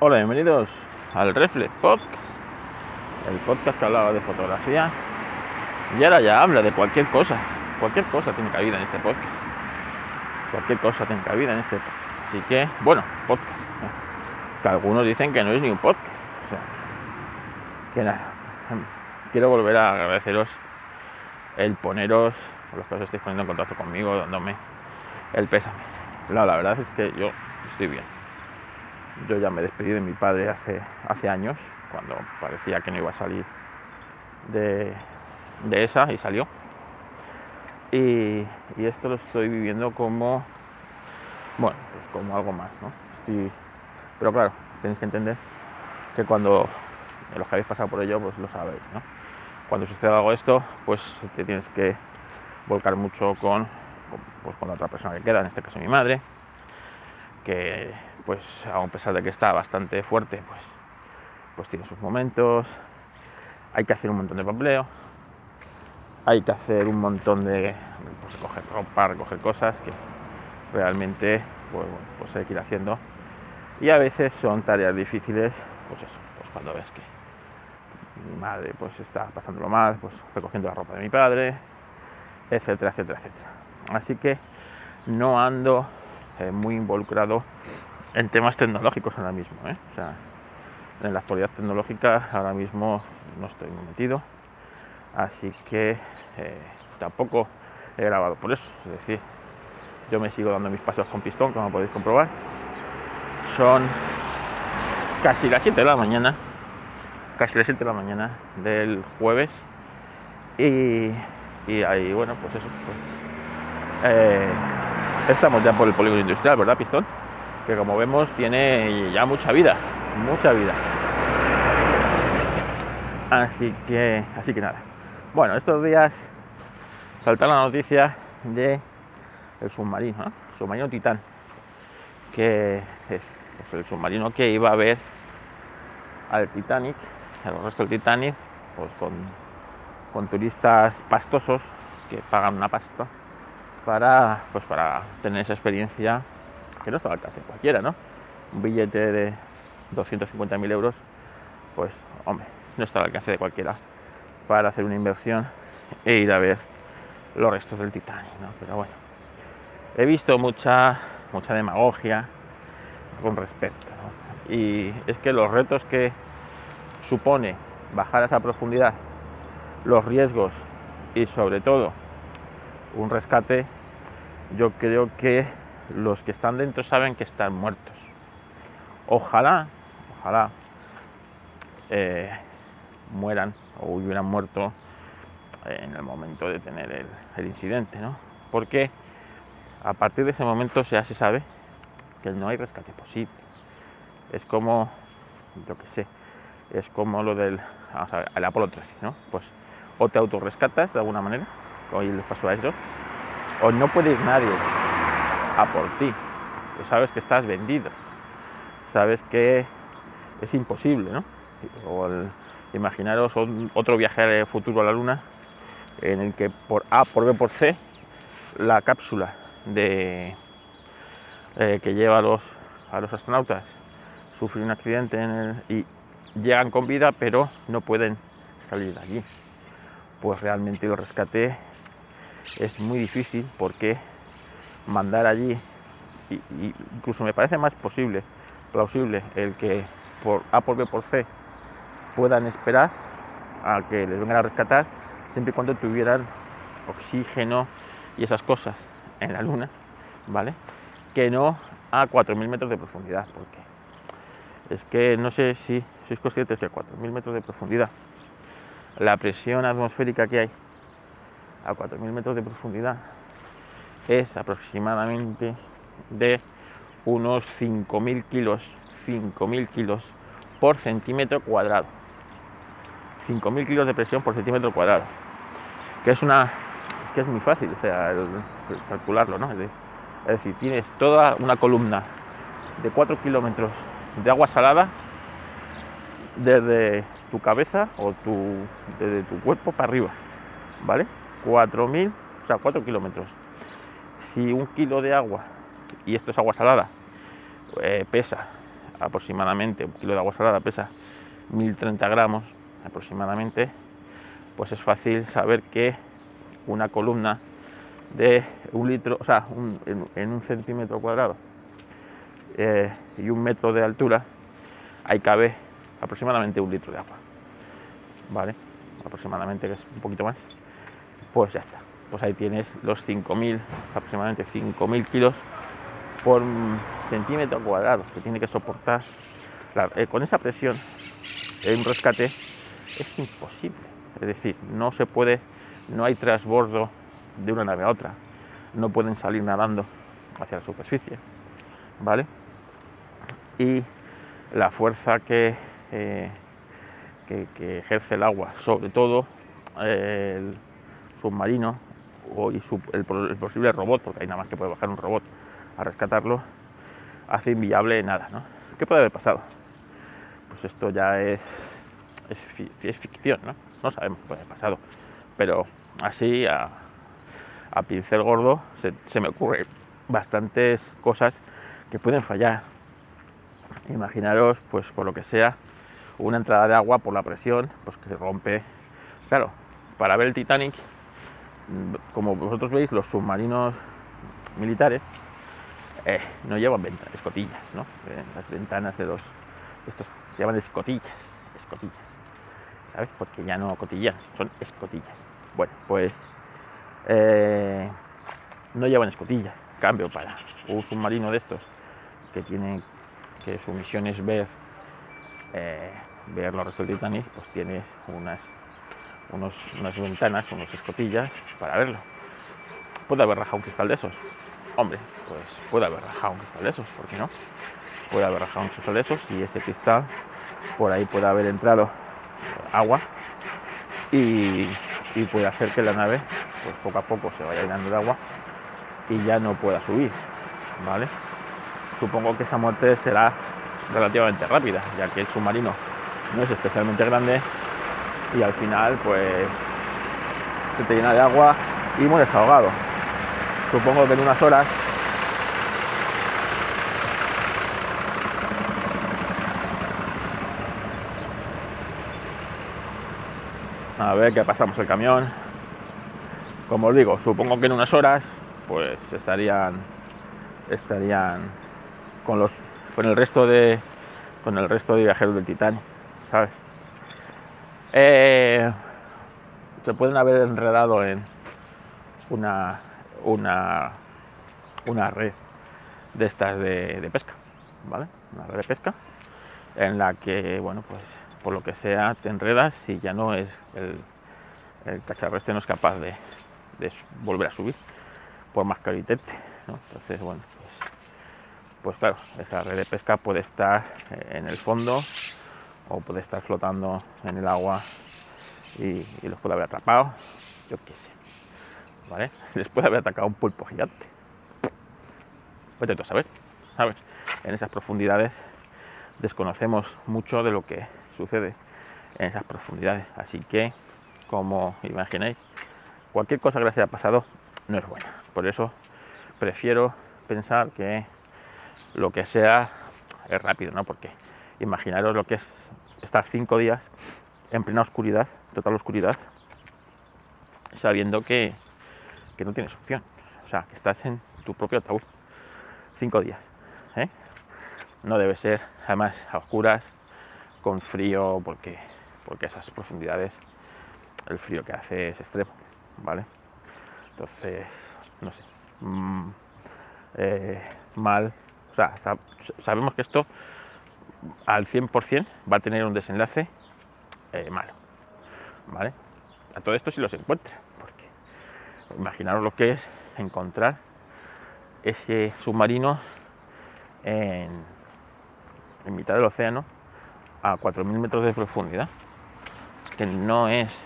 Hola, bienvenidos al Reflex Podcast, el podcast que hablaba de fotografía y ahora ya habla de cualquier cosa. Cualquier cosa tiene cabida en este podcast. Cualquier cosa tiene cabida en este podcast. Así que, bueno, podcast. Que algunos dicen que no es ni un podcast. O sea, que nada. Quiero volver a agradeceros el poneros, los que os estéis poniendo en contacto conmigo, dándome el pésame. No, la verdad es que yo estoy bien. Yo ya me despedí de mi padre hace, hace años, cuando parecía que no iba a salir de, de esa y salió. Y, y, esto lo estoy viviendo como, bueno, pues como algo más, ¿no? Estoy, pero claro, tenéis que entender que cuando los que habéis pasado por ello, pues lo sabéis, ¿no? Cuando sucede algo esto, pues te tienes que volcar mucho con, pues, con la otra persona que queda, en este caso mi madre, que pues a pesar de que está bastante fuerte, pues, pues tiene sus momentos, hay que hacer un montón de papeleo, hay que hacer un montón de pues, recoger ropa, recoger cosas que realmente pues, pues hay que ir haciendo. Y a veces son tareas difíciles, pues eso, pues cuando ves que mi madre pues está pasándolo mal, pues recogiendo la ropa de mi padre, etcétera, etcétera, etcétera. Así que no ando eh, muy involucrado en temas tecnológicos ahora mismo. ¿eh? O sea, en la actualidad tecnológica ahora mismo no estoy muy metido, así que eh, tampoco he grabado por eso. Es decir, yo me sigo dando mis pasos con pistón, como podéis comprobar. Son casi las 7 de la mañana, casi las 7 de la mañana del jueves. Y, y ahí, bueno, pues eso, pues. Eh, estamos ya por el polígono industrial, ¿verdad, Pistón? Que como vemos tiene ya mucha vida, mucha vida. Así que, así que nada. Bueno, estos días salta la noticia de el submarino, ¿no? el submarino Titán, que es el submarino que iba a ver al Titanic, al resto del Titanic, pues con, con turistas pastosos que pagan una pasta para, pues para tener esa experiencia está al alcance cualquiera, ¿no? Un billete de 250.000 euros, pues, hombre, no está al alcance de cualquiera para hacer una inversión e ir a ver los restos del Titanic, ¿no? Pero bueno, he visto mucha, mucha demagogia con respecto. Y es que los retos que supone bajar a esa profundidad, los riesgos y sobre todo un rescate, yo creo que los que están dentro saben que están muertos. Ojalá, ojalá eh, mueran o hubieran muerto en el momento de tener el, incidente, ¿no? Porque a partir de ese momento ya se sabe que no hay rescate posible. Es como, yo que sé, es como lo del el Apolo 13, ¿no? Pues o te autorrescatas de alguna manera, hoy les pasó a eso, o no puede ir nadie a por ti. Tú sabes que estás vendido, sabes que es imposible, ¿no? Imaginaros otro viaje futuro a la Luna en el que por A, por B, por C, la cápsula de, eh, que lleva a los, a los astronautas sufre un accidente y llegan con vida, pero no pueden salir de allí. Pues realmente el rescate es muy difícil porque mandar allí, y, incluso me parece más posible, plausible, el que por A por B por C puedan esperar a que les vengan a rescatar, siempre y cuando tuvieran oxígeno y esas cosas en la luna, ¿vale? Que no a 4.000 metros de profundidad, porque es que no sé si sois conscientes que a 4.000 metros de profundidad la presión atmosférica que hay a 4.000 metros de profundidad es aproximadamente de unos 5.000 kilos, 5.000 kilos por centímetro cuadrado. 5.000 kilos de presión por centímetro cuadrado. Que es una que es muy fácil, o sea, calcularlo, ¿no? Es decir, tienes toda una columna de 4 kilómetros de agua salada desde tu cabeza o tu, desde tu cuerpo para arriba, ¿vale? 4.000, o sea, 4 kilómetros. Si un kilo de agua, y esto es agua salada, eh, pesa aproximadamente, un kilo de agua salada pesa 1030 gramos aproximadamente, pues es fácil saber que una columna de un litro, o sea, en, un centímetro cuadrado eh, y un metro de altura, ahí cabe aproximadamente un litro de agua. ¿Vale? Aproximadamente, que es un poquito más. Pues ya está. Pues ahí tienes los 5.000, aproximadamente 5.000 kilos por centímetro cuadrado que tiene que soportar. Eh, con esa presión, un rescate es imposible. Es decir, no se puede, no hay transbordo de una nave a otra. No pueden salir nadando hacia la superficie. ¿Vale? Y la fuerza que, eh, que, ejerce el agua, sobre todo eh, el submarino o el, posible robot, porque hay nada más que puede bajar un robot a rescatarlo, hace inviable nada. ¿no? ¿Qué puede haber pasado? Pues esto ya es, es, ficción, ¿no? No sabemos qué puede haber pasado. Pero así, a, pincel gordo, se, se me ocurren bastantes cosas que pueden fallar imaginaros, pues por lo que sea, una entrada de agua por la presión, pues que se rompe. Claro, para ver el Titanic, como vosotros veis, los submarinos militares eh, no llevan ventanas, escotillas, ¿no? Eh, las ventanas de los, estos se llaman escotillas, escotillas, ¿sabes? Porque ya no cotillan, son escotillas. Bueno, pues eh, no llevan escotillas. cambio, para un submarino de estos que tiene que su misión es ver, ver los restos del Titanic, pues tienes unas, unas ventanas, unas escotillas para verlo. ¿Puede haber rajado un cristal de esos? Hombre, pues puede haber rajado un cristal de esos, ¿por qué no? Puede haber rajado un cristal de esos y ese cristal por ahí puede haber entrado agua y, y puede hacer que la nave pues poco a poco se vaya llenando de agua y ya no pueda subir, ¿vale? supongo que esa muerte será relativamente rápida, ya que el submarino no es especialmente grande y al final pues se te llena de agua y mueres ahogado. Supongo que en unas horas A ver qué pasamos el camión. Como os digo, supongo que en unas horas pues estarían estarían con los con el resto de con el resto de viajeros del Titanic, ¿sabes? Eh, se pueden haber enredado en una una una red de estas de, pesca, ¿vale? Una red de pesca en la que, bueno, pues por lo que sea te enredas y ya no es el, el cacharro este no es capaz de, volver a subir por más que lo intente, Entonces, bueno, pues claro, esa red de pesca puede estar eh, en el fondo o puede estar flotando en el agua y, los puede haber atrapado, yo qué sé, ¿vale? Les puede haber atacado un pulpo gigante. Pues tú a saber. En esas profundidades desconocemos mucho de lo que sucede en esas profundidades, así que, como imagináis, cualquier cosa que les haya pasado no es buena. Por eso prefiero pensar que lo que sea es rápido, ¿no? Porque imaginaros lo que es estar cinco días en plena oscuridad, total oscuridad, sabiendo que, no tienes opción. O sea, que estás en tu propio ataúd. Cinco días. ¿eh? No debe ser, además, a oscuras, con frío, porque, porque esas profundidades, el frío que hace es extremo, ¿vale? Entonces, no sé. Mm, eh, mal sea, sabemos que esto al 100% va a tener un desenlace eh, malo. ¿Vale? A todo esto si los encuentra, porque imaginaros lo que es encontrar ese submarino en, mitad del océano a 4.000 metros de profundidad, que no es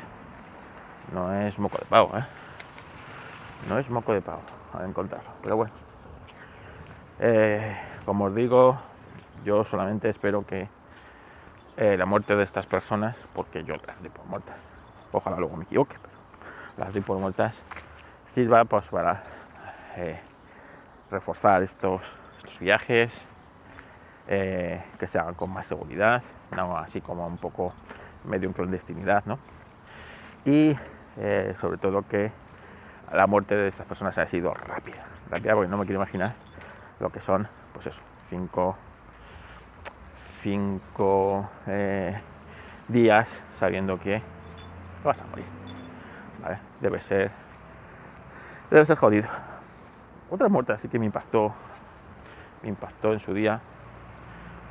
no es moco de pavo, ¿eh? no es moco de pavo a encontrarlo, pero bueno. Eh, como os digo, yo solamente espero que eh, la muerte de estas personas, porque yo las doy por muertas, ojalá luego me equivoque, pero las doy por muertas, sirva pues para eh, reforzar estos, viajes eh, que se hagan con más seguridad, no así como un poco medio en clandestinidad, ¿no? Y sobre todo que la muerte de estas personas haya sido rápida, rápida porque no me quiero imaginar lo que son, pues eso, cinco, cinco eh, días sabiendo que vas a morir. ¿vale? Debe ser, debe ser jodido. Otra muerte así que me impactó, me impactó en su día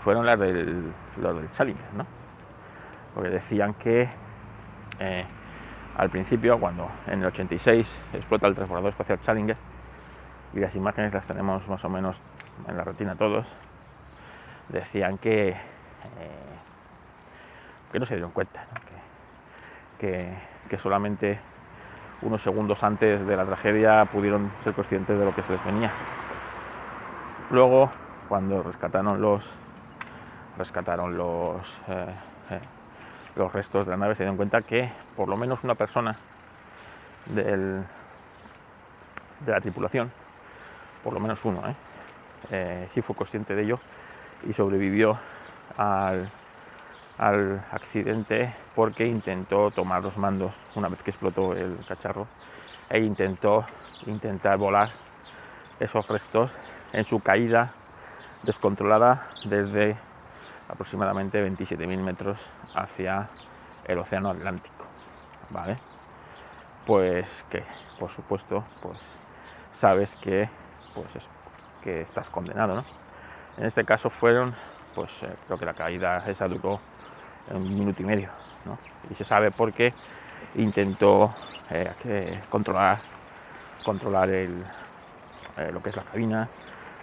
fueron las del, las del Challenger, ¿no? Porque decían que eh, al principio, cuando en el 86 explota el transbordador espacial Challenger, y las imágenes las tenemos más o menos en la retina todos, decían que, eh, que no se dieron cuenta, que, que, solamente unos segundos antes de la tragedia pudieron ser conscientes de lo que se les venía. Luego, cuando rescataron los, rescataron los, eh, eh, los restos de la nave, se dieron cuenta que por lo menos una persona del, de la tripulación, por lo menos uno, sí fue consciente de ello y sobrevivió al, accidente porque intentó tomar los mandos una vez que explotó el cacharro e intentó intentar volar esos restos en su caída descontrolada desde aproximadamente 27.000 metros hacia el océano Atlántico. ¿Vale? Pues que, por supuesto, pues sabes que, pues que estás condenado, ¿no? En este caso fueron, pues eh, creo que la caída esa duró un minuto y medio, ¿no? Y se sabe por qué intentó eh, controlar, controlar el, eh, lo que es la cabina,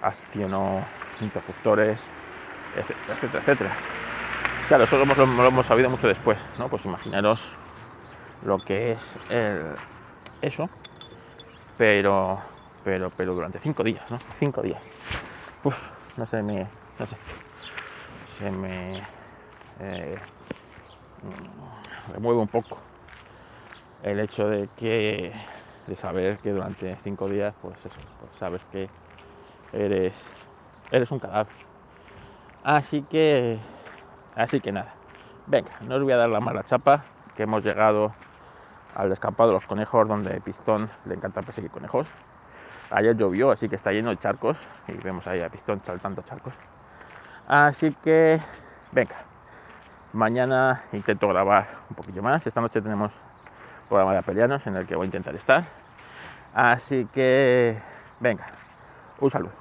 accionó interruptores, etcétera, etcétera, etcétera. Claro, eso lo hemos, sabido mucho después, ¿no? Pues imaginaros lo que es eso, pero, pero, pero durante cinco días, ¿no? Cinco días. No sé, me, no sé, se me eh, remueve un poco el hecho de que de saber que durante cinco días, pues eso, pues sabes que eres eres un cadáver Así que, así que nada. Venga, no os voy a dar la mala chapa, que hemos llegado al descampado de los conejos, donde Pistón le encanta perseguir conejos. Ayer llovió, así que está lleno de charcos, y vemos ahí a Pistón saltando charcos. Así que, venga, mañana intento grabar un poquillo más. Esta noche tenemos programa de apelianos en el que voy a intentar estar. Así que, venga, un saludo.